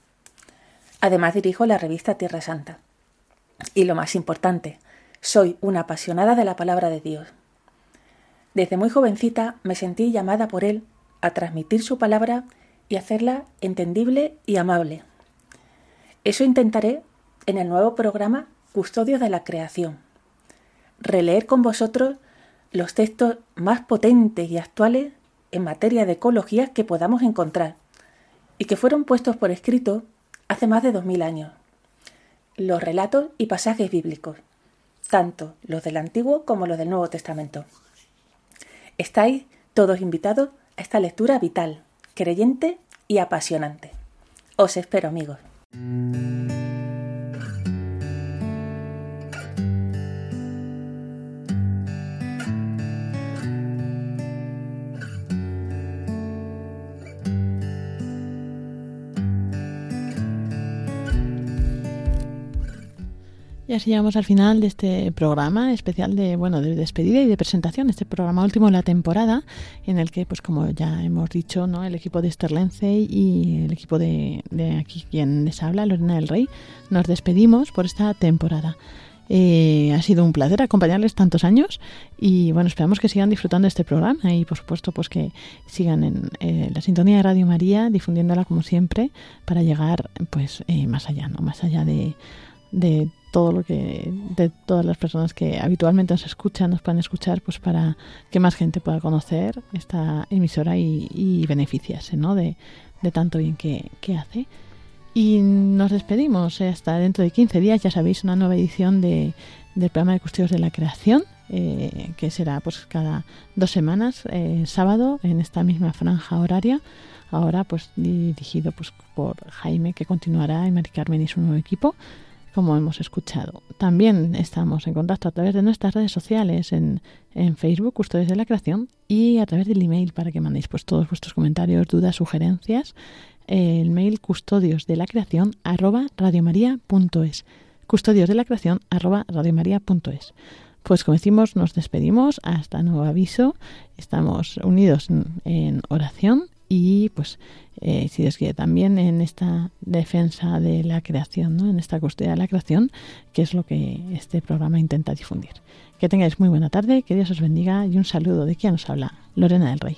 Además dirijo la revista Tierra Santa. Y lo más importante, soy una apasionada de la palabra de Dios. Desde muy jovencita me sentí llamada por él a transmitir su palabra y hacerla entendible y amable. Eso intentaré en el nuevo programa Custodios de la Creación. Releer con vosotros los textos más potentes y actuales en materia de ecología que podamos encontrar y que fueron puestos por escrito hace más de dos mil años. Los relatos y pasajes bíblicos, tanto los del Antiguo como los del Nuevo Testamento. Estáis todos invitados a esta lectura vital, creyente y apasionante. Os espero, amigos. Y así llegamos al final de este programa especial de bueno de despedida y de presentación, este programa último de la temporada, en el que, pues como ya hemos dicho, ¿no? el equipo de Esterlense y el equipo de, de aquí quien les habla, Lorena del Rey, nos despedimos por esta temporada. Eh, ha sido un placer acompañarles tantos años y bueno, esperamos que sigan disfrutando este programa y por supuesto pues que sigan en eh, la sintonía de Radio María difundiéndola como siempre para llegar pues eh, más allá, ¿no? Más allá de, de todo lo que de todas las personas que habitualmente nos escuchan, nos puedan escuchar, pues para que más gente pueda conocer esta emisora y, y beneficiarse ¿no? de, de tanto bien que, que, hace. Y nos despedimos eh, hasta dentro de 15 días, ya sabéis, una nueva edición de, del programa de Custodios de la Creación, eh, que será pues cada dos semanas, eh, sábado, en esta misma franja horaria. Ahora pues dirigido pues por Jaime, que continuará, y Mari Carmen y su nuevo equipo como hemos escuchado. También estamos en contacto a través de nuestras redes sociales en, en Facebook, Custodios de la Creación, y a través del email para que mandéis pues todos vuestros comentarios, dudas, sugerencias. El mail custodios de la creación arroba radiomaria.es. Custodios de la creación arroba radiomaria.es. Pues como decimos, nos despedimos hasta nuevo aviso. Estamos unidos en oración y pues eh, si Dios quiere también en esta defensa de la creación, ¿no? en esta custodia de la creación, que es lo que este programa intenta difundir. Que tengáis muy buena tarde, que Dios os bendiga y un saludo de quien nos habla, Lorena del Rey.